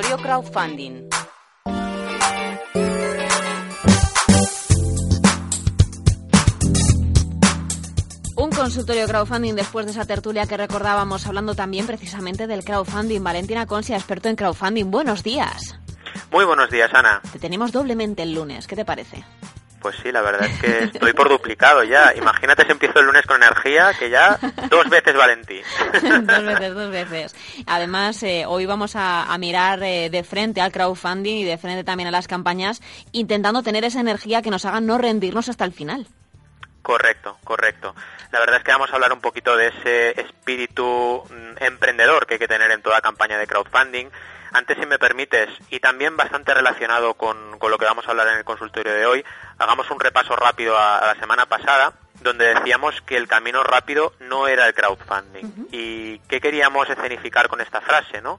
Consultorio Crowdfunding. Un consultorio crowdfunding después de esa tertulia que recordábamos, hablando también precisamente del crowdfunding. Valentina Consia, experto en crowdfunding. Buenos días. Muy buenos días, Ana. Te tenemos doblemente el lunes. ¿Qué te parece? Pues sí, la verdad es que estoy por duplicado ya. Imagínate si empiezo el lunes con energía, que ya dos veces Valentín. dos veces, dos veces. Además, eh, hoy vamos a, a mirar eh, de frente al crowdfunding y de frente también a las campañas, intentando tener esa energía que nos haga no rendirnos hasta el final. Correcto, correcto. La verdad es que vamos a hablar un poquito de ese espíritu mm, emprendedor que hay que tener en toda campaña de crowdfunding. Antes, si me permites, y también bastante relacionado con, con lo que vamos a hablar en el consultorio de hoy, hagamos un repaso rápido a, a la semana pasada, donde decíamos que el camino rápido no era el crowdfunding. ¿Y qué queríamos escenificar con esta frase, no?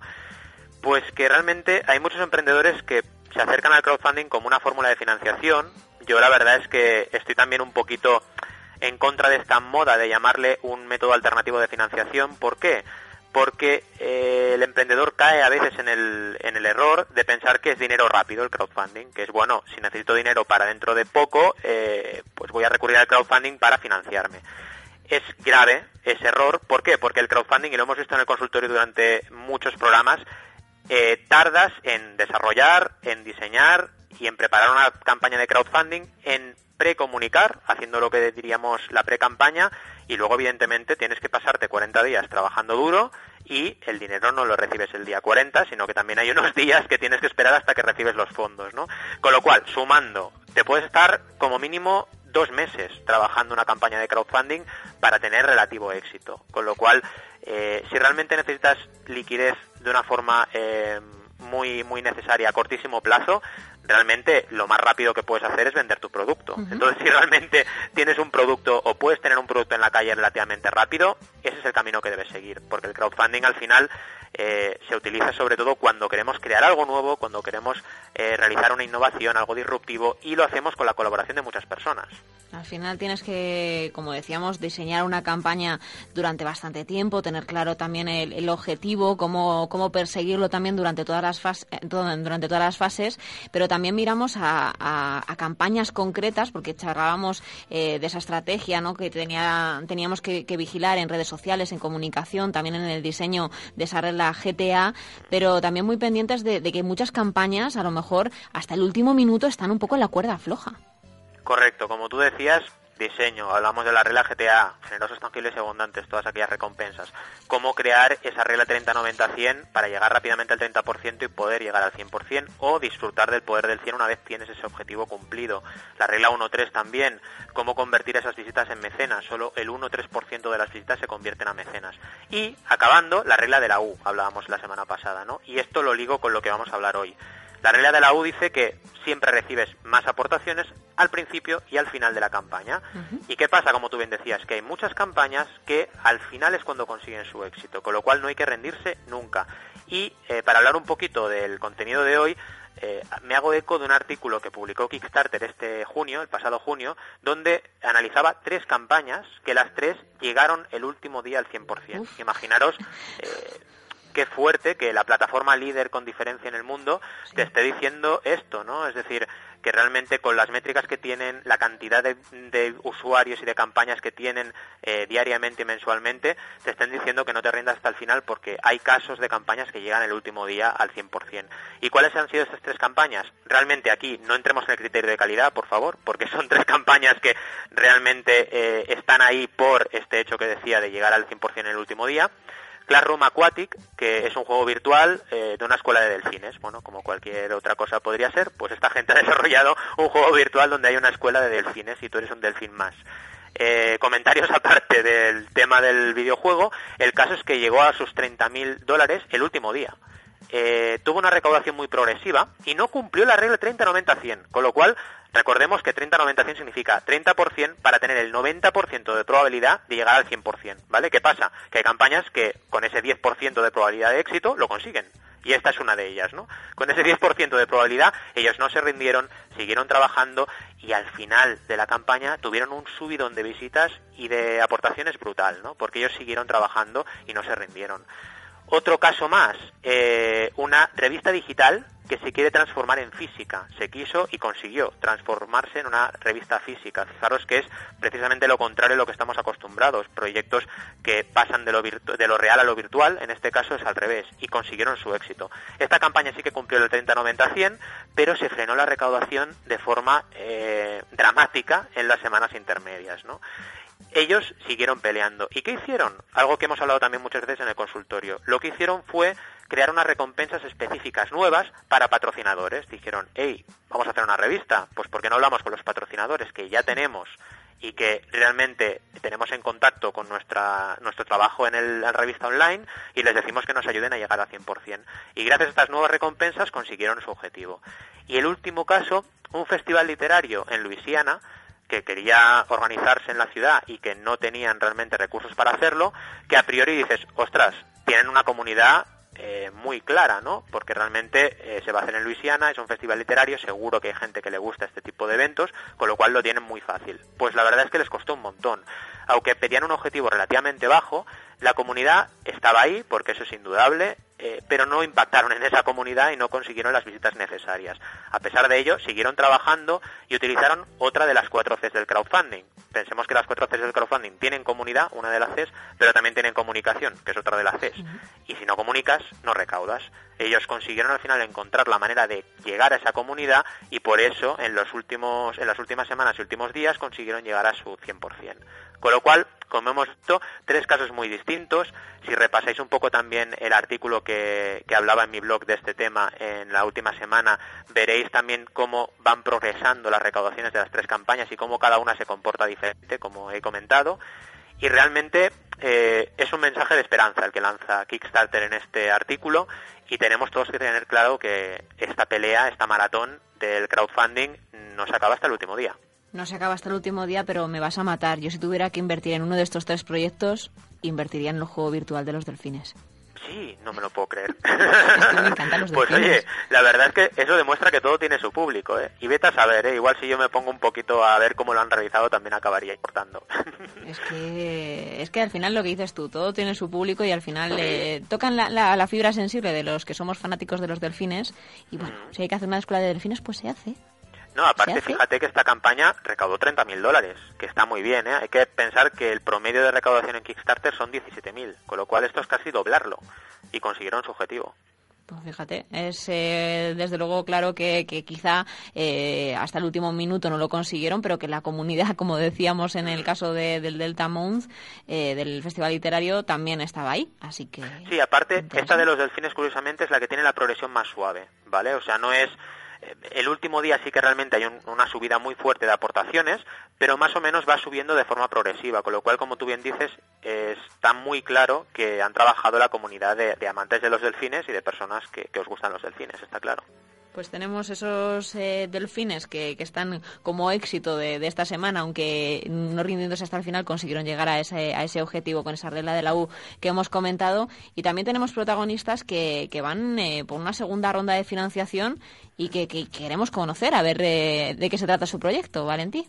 Pues que realmente hay muchos emprendedores que se acercan al crowdfunding como una fórmula de financiación. Yo la verdad es que estoy también un poquito en contra de esta moda de llamarle un método alternativo de financiación. ¿Por qué? Porque eh, el emprendedor cae a veces en el, en el error de pensar que es dinero rápido el crowdfunding, que es bueno, si necesito dinero para dentro de poco, eh, pues voy a recurrir al crowdfunding para financiarme. Es grave ese error, ¿por qué? Porque el crowdfunding, y lo hemos visto en el consultorio durante muchos programas, eh, tardas en desarrollar, en diseñar y en preparar una campaña de crowdfunding, en precomunicar, haciendo lo que diríamos la pre-campaña, y luego evidentemente tienes que pasarte 40 días trabajando duro y el dinero no lo recibes el día 40, sino que también hay unos días que tienes que esperar hasta que recibes los fondos, ¿no? Con lo cual, sumando, te puedes estar como mínimo dos meses trabajando una campaña de crowdfunding para tener relativo éxito. Con lo cual, eh, si realmente necesitas liquidez de una forma eh, muy, muy necesaria a cortísimo plazo, realmente lo más rápido que puedes hacer es vender tu producto. Entonces, si realmente tienes un producto o puedes tener un producto en la calle relativamente rápido, ese es el camino que debes seguir, porque el crowdfunding al final eh, se utiliza sobre todo cuando queremos crear algo nuevo, cuando queremos eh, realizar una innovación, algo disruptivo, y lo hacemos con la colaboración de muchas personas. Al final tienes que, como decíamos, diseñar una campaña durante bastante tiempo, tener claro también el, el objetivo, cómo, cómo perseguirlo también durante todas las fases, durante todas las fases, pero también miramos a, campañas concretas, porque charlábamos eh, de esa estrategia ¿no? que tenía, teníamos que, vigilar en redes sociales, en comunicación, también en el diseño de esa red, la GTA, pero también muy pendientes de, de que muchas campañas, a lo mejor hasta el último minuto, están un poco en la cuerda floja. Correcto, como tú decías, diseño, hablamos de la regla GTA, generosos, tangibles y abundantes, todas aquellas recompensas. Cómo crear esa regla 30-90-100 para llegar rápidamente al 30% y poder llegar al 100% o disfrutar del poder del 100 una vez tienes ese objetivo cumplido. La regla 1-3 también, cómo convertir esas visitas en mecenas, solo el 1-3% de las visitas se convierten a mecenas. Y acabando, la regla de la U, hablábamos la semana pasada, ¿no? Y esto lo ligo con lo que vamos a hablar hoy. La regla de la U dice que siempre recibes más aportaciones al principio y al final de la campaña. Uh -huh. ¿Y qué pasa, como tú bien decías? Que hay muchas campañas que al final es cuando consiguen su éxito, con lo cual no hay que rendirse nunca. Y eh, para hablar un poquito del contenido de hoy, eh, me hago eco de un artículo que publicó Kickstarter este junio, el pasado junio, donde analizaba tres campañas que las tres llegaron el último día al 100%. Uf. Imaginaros... Eh, qué fuerte que la plataforma líder con diferencia en el mundo sí. te esté diciendo esto, ¿no? Es decir, que realmente con las métricas que tienen, la cantidad de, de usuarios y de campañas que tienen eh, diariamente y mensualmente, te estén diciendo que no te rindas hasta el final porque hay casos de campañas que llegan el último día al 100%. ¿Y cuáles han sido estas tres campañas? Realmente aquí no entremos en el criterio de calidad, por favor, porque son tres campañas que realmente eh, están ahí por este hecho que decía de llegar al 100% en el último día. Classroom Aquatic, que es un juego virtual eh, de una escuela de delfines. Bueno, como cualquier otra cosa podría ser, pues esta gente ha desarrollado un juego virtual donde hay una escuela de delfines y tú eres un delfín más. eh, comentarios aparte del tema del videojuego, el caso es que llegó a sus 30.000 dólares el último día. Eh, tuvo una recaudación muy progresiva y no cumplió la regla 30-90-100, con lo cual recordemos que 30-90-100 significa 30% para tener el 90% de probabilidad de llegar al 100%, ¿vale? ¿Qué pasa? Que hay campañas que con ese 10% de probabilidad de éxito lo consiguen. Y esta es una de ellas, ¿no? Con ese 10% de probabilidad, ellos no se rindieron, siguieron trabajando y al final de la campaña tuvieron un subidón de visitas y de aportaciones brutal, ¿no? Porque ellos siguieron trabajando y no se rindieron. Otro caso más, eh, una revista digital que se quiere transformar en física. Se quiso y consiguió transformarse en una revista física. Fijaros que es precisamente lo contrario a lo que estamos acostumbrados. Proyectos que pasan de lo, de lo real a lo virtual, en este caso es al revés, y consiguieron su éxito. Esta campaña sí que cumplió el 30-90-100, pero se frenó la recaudación de forma eh, dramática en las semanas intermedias. ¿no? Ellos siguieron peleando. ¿Y qué hicieron? Algo que hemos hablado también muchas veces en el consultorio. Lo que hicieron fue crear unas recompensas específicas nuevas para patrocinadores. Dijeron, hey, vamos a hacer una revista. Pues porque no hablamos con los patrocinadores que ya tenemos y que realmente tenemos en contacto con nuestra, nuestro trabajo en el, la revista online y les decimos que nos ayuden a llegar al 100%. Y gracias a estas nuevas recompensas consiguieron su objetivo. Y el último caso, un festival literario en Luisiana que quería organizarse en la ciudad y que no tenían realmente recursos para hacerlo, que a priori dices, ostras, tienen una comunidad eh, muy clara, ¿no? Porque realmente eh, se va a hacer en Luisiana, es un festival literario, seguro que hay gente que le gusta este tipo de eventos, con lo cual lo tienen muy fácil. Pues la verdad es que les costó un montón. Aunque pedían un objetivo relativamente bajo, la comunidad estaba ahí, porque eso es indudable, eh, pero no impactaron en esa comunidad y no consiguieron las visitas necesarias. A pesar de ello, siguieron trabajando y utilizaron otra de las cuatro Cs del crowdfunding. Pensemos que las cuatro Cs del crowdfunding tienen comunidad, una de las Cs, pero también tienen comunicación, que es otra de las Cs. Y si no comunicas, no recaudas. Ellos consiguieron al final encontrar la manera de llegar a esa comunidad y por eso en los últimos en las últimas semanas y últimos días consiguieron llegar a su 100%. Con lo cual, como hemos visto, tres casos muy distintos. Si repasáis un poco también el artículo que, hablaba en mi blog de este tema en la última semana, veréis también cómo van progresando las recaudaciones de las tres campañas y cómo cada una se comporta diferente, como he comentado. Y realmente eh, es un mensaje de esperanza el que lanza Kickstarter en este artículo y tenemos todos que tener claro que esta pelea, esta maratón del crowdfunding no se acaba hasta el último día. No se acaba hasta el último día, pero me vas a matar. Yo si tuviera que invertir en uno de estos tres proyectos, invertiría en el juego virtual de los delfines. Sí, no me lo puedo creer. me encantan los pues oye, la verdad es que eso demuestra que todo tiene su público, ¿eh? Y vete a saber, ¿eh? Igual si yo me pongo un poquito a ver cómo lo han realizado, también acabaría importando. es que es que al final lo que dices tú, todo tiene su público y al final eh, tocan la, la, fibra sensible de los que somos fanáticos de los delfines y bueno, si hay que hacer una escuela de delfines, pues se hace. No, aparte fíjate que esta campaña recaudó 30.000 dólares, que está muy bien, ¿eh? Hay que pensar que el promedio de recaudación en Kickstarter son 17.000, con lo cual esto es casi doblarlo, y consiguieron su objetivo. Pues fíjate, es eh, desde luego claro que, quizá eh, hasta el último minuto no lo consiguieron, pero que la comunidad, como decíamos en el caso del Delta Month, eh, del Festival Literario, también estaba ahí. Así que. Sí, aparte, esta de los delfines, curiosamente, es la que tiene la progresión más suave, ¿vale? O sea, no es el último día sí que realmente hay una subida muy fuerte de aportaciones, pero más o menos va subiendo de forma progresiva, con lo cual, como tú bien dices, está muy claro que han trabajado la comunidad de, amantes de los delfines y de personas que os gustan los delfines, está claro. Pues tenemos esos eh, delfines que, están como éxito de, esta semana, aunque no rindiéndose hasta el final consiguieron llegar a ese, a ese objetivo con esa regla de la U que hemos comentado. Y también tenemos protagonistas que, que van eh, por una segunda ronda de financiación y que, queremos conocer a ver eh, de qué se trata su proyecto, Valentí.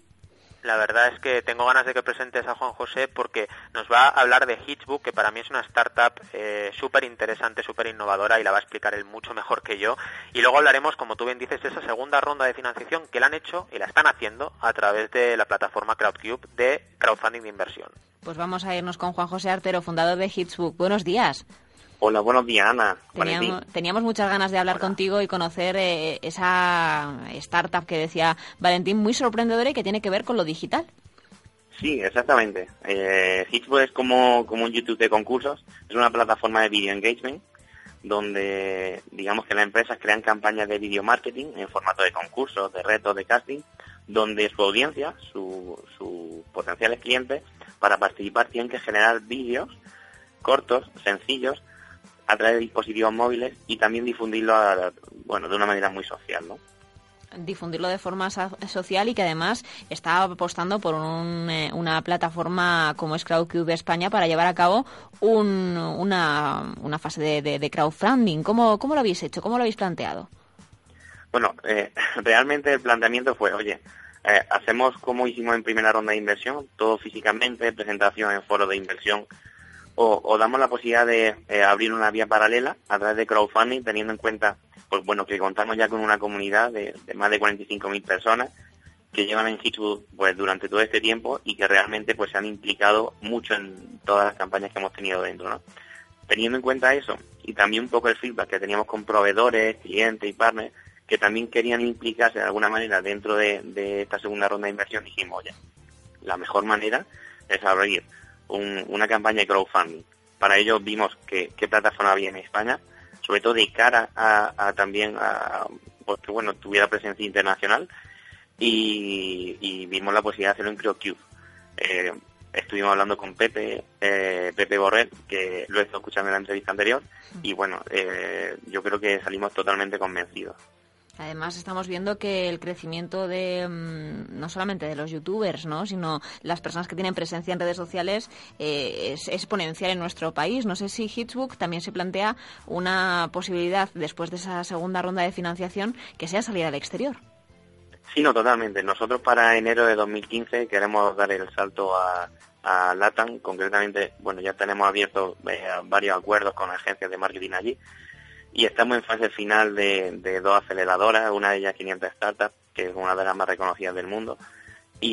La verdad es que tengo ganas de que presentes a Juan José porque nos va a hablar de Hitchbook, que para mí es una startup eh, súper interesante, súper innovadora y la va a explicar él mucho mejor que yo. Y luego hablaremos, como tú bien dices, de esa segunda ronda de financiación que la han hecho y la están haciendo a través de la plataforma Crowdcube de crowdfunding de inversión. Pues vamos a irnos con Juan José Artero, fundador de Hitchbook. Buenos días. Hola, buenos días, Ana. Teníamos, muchas ganas de hablar contigo y conocer eh, esa startup que decía Valentín, muy sorprendedora y que tiene que ver con lo digital. Sí, exactamente. Eh, es como, como un YouTube de concursos, es una plataforma de video engagement donde digamos que las empresas crean campañas de video marketing en formato de concursos, de retos, de casting, donde su audiencia, sus potenciales clientes, para participar tienen que generar vídeos cortos, sencillos, a través de dispositivos móviles y también difundirlo bueno, de una manera muy social, ¿no? difundirlo de forma social y que además está apostando por eh, una plataforma como es Crowdcube España para llevar a cabo una, fase de, crowdfunding. ¿Cómo, ¿Cómo, lo habéis hecho? ¿Cómo lo habéis planteado? Bueno, eh, realmente el planteamiento fue, oye, eh, hacemos como hicimos en primera ronda de inversión, todo físicamente, presentación en foro de inversión, o, damos la posibilidad de eh, abrir una vía paralela a través de crowdfunding, teniendo en cuenta, pues bueno, que contamos ya con una comunidad de, más de 45.000 personas que llevan en Hitchwood pues durante todo este tiempo y que realmente pues se han implicado mucho en todas las campañas que hemos tenido dentro, ¿no? Teniendo en cuenta eso y también un poco el feedback que teníamos con proveedores, clientes y partners que también querían implicarse de alguna manera dentro de, esta segunda ronda de inversión, dijimos, oye, la mejor manera es abrir una campaña de crowdfunding. Para ello vimos qué plataforma había en España, sobre todo de cara a, también a pues, bueno tuviera presencia internacional y, vimos la posibilidad de hacerlo en CrowdCube. Eh, estuvimos hablando con Pepe, eh, Pepe Borrell, que lo he estado escuchando en la entrevista anterior, y bueno, eh, yo creo que salimos totalmente convencidos. Además, estamos viendo que el crecimiento de mm, no solamente de los youtubers, ¿no? sino las personas que tienen presencia en redes sociales eh, es exponencial en nuestro país. No sé si Hitsbook también se plantea una posibilidad después de esa segunda ronda de financiación que sea salir al exterior. Sí, no, totalmente. Nosotros para enero de 2015 queremos dar el salto a, a LATAM. Concretamente, bueno, ya tenemos abiertos eh, varios acuerdos con agencias de marketing allí y estamos en fase final de, dos aceleradoras, una de ellas 500 Startups, que es una de las más reconocidas del mundo,